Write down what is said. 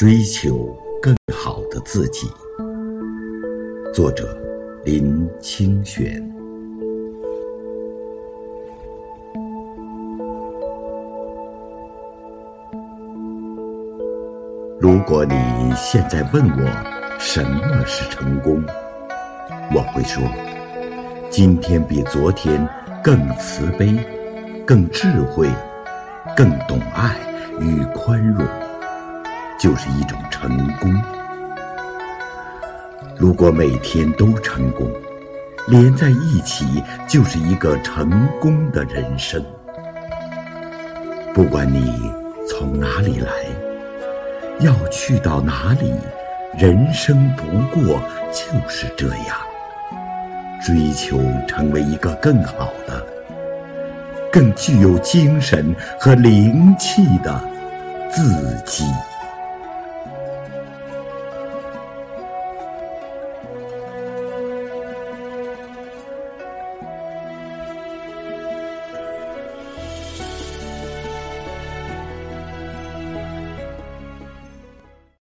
追求更好的自己。作者：林清玄。如果你现在问我什么是成功，我会说：今天比昨天更慈悲、更智慧、更懂爱与宽容。就是一种成功。如果每天都成功，连在一起就是一个成功的人生。不管你从哪里来，要去到哪里，人生不过就是这样。追求成为一个更好的、更具有精神和灵气的自己。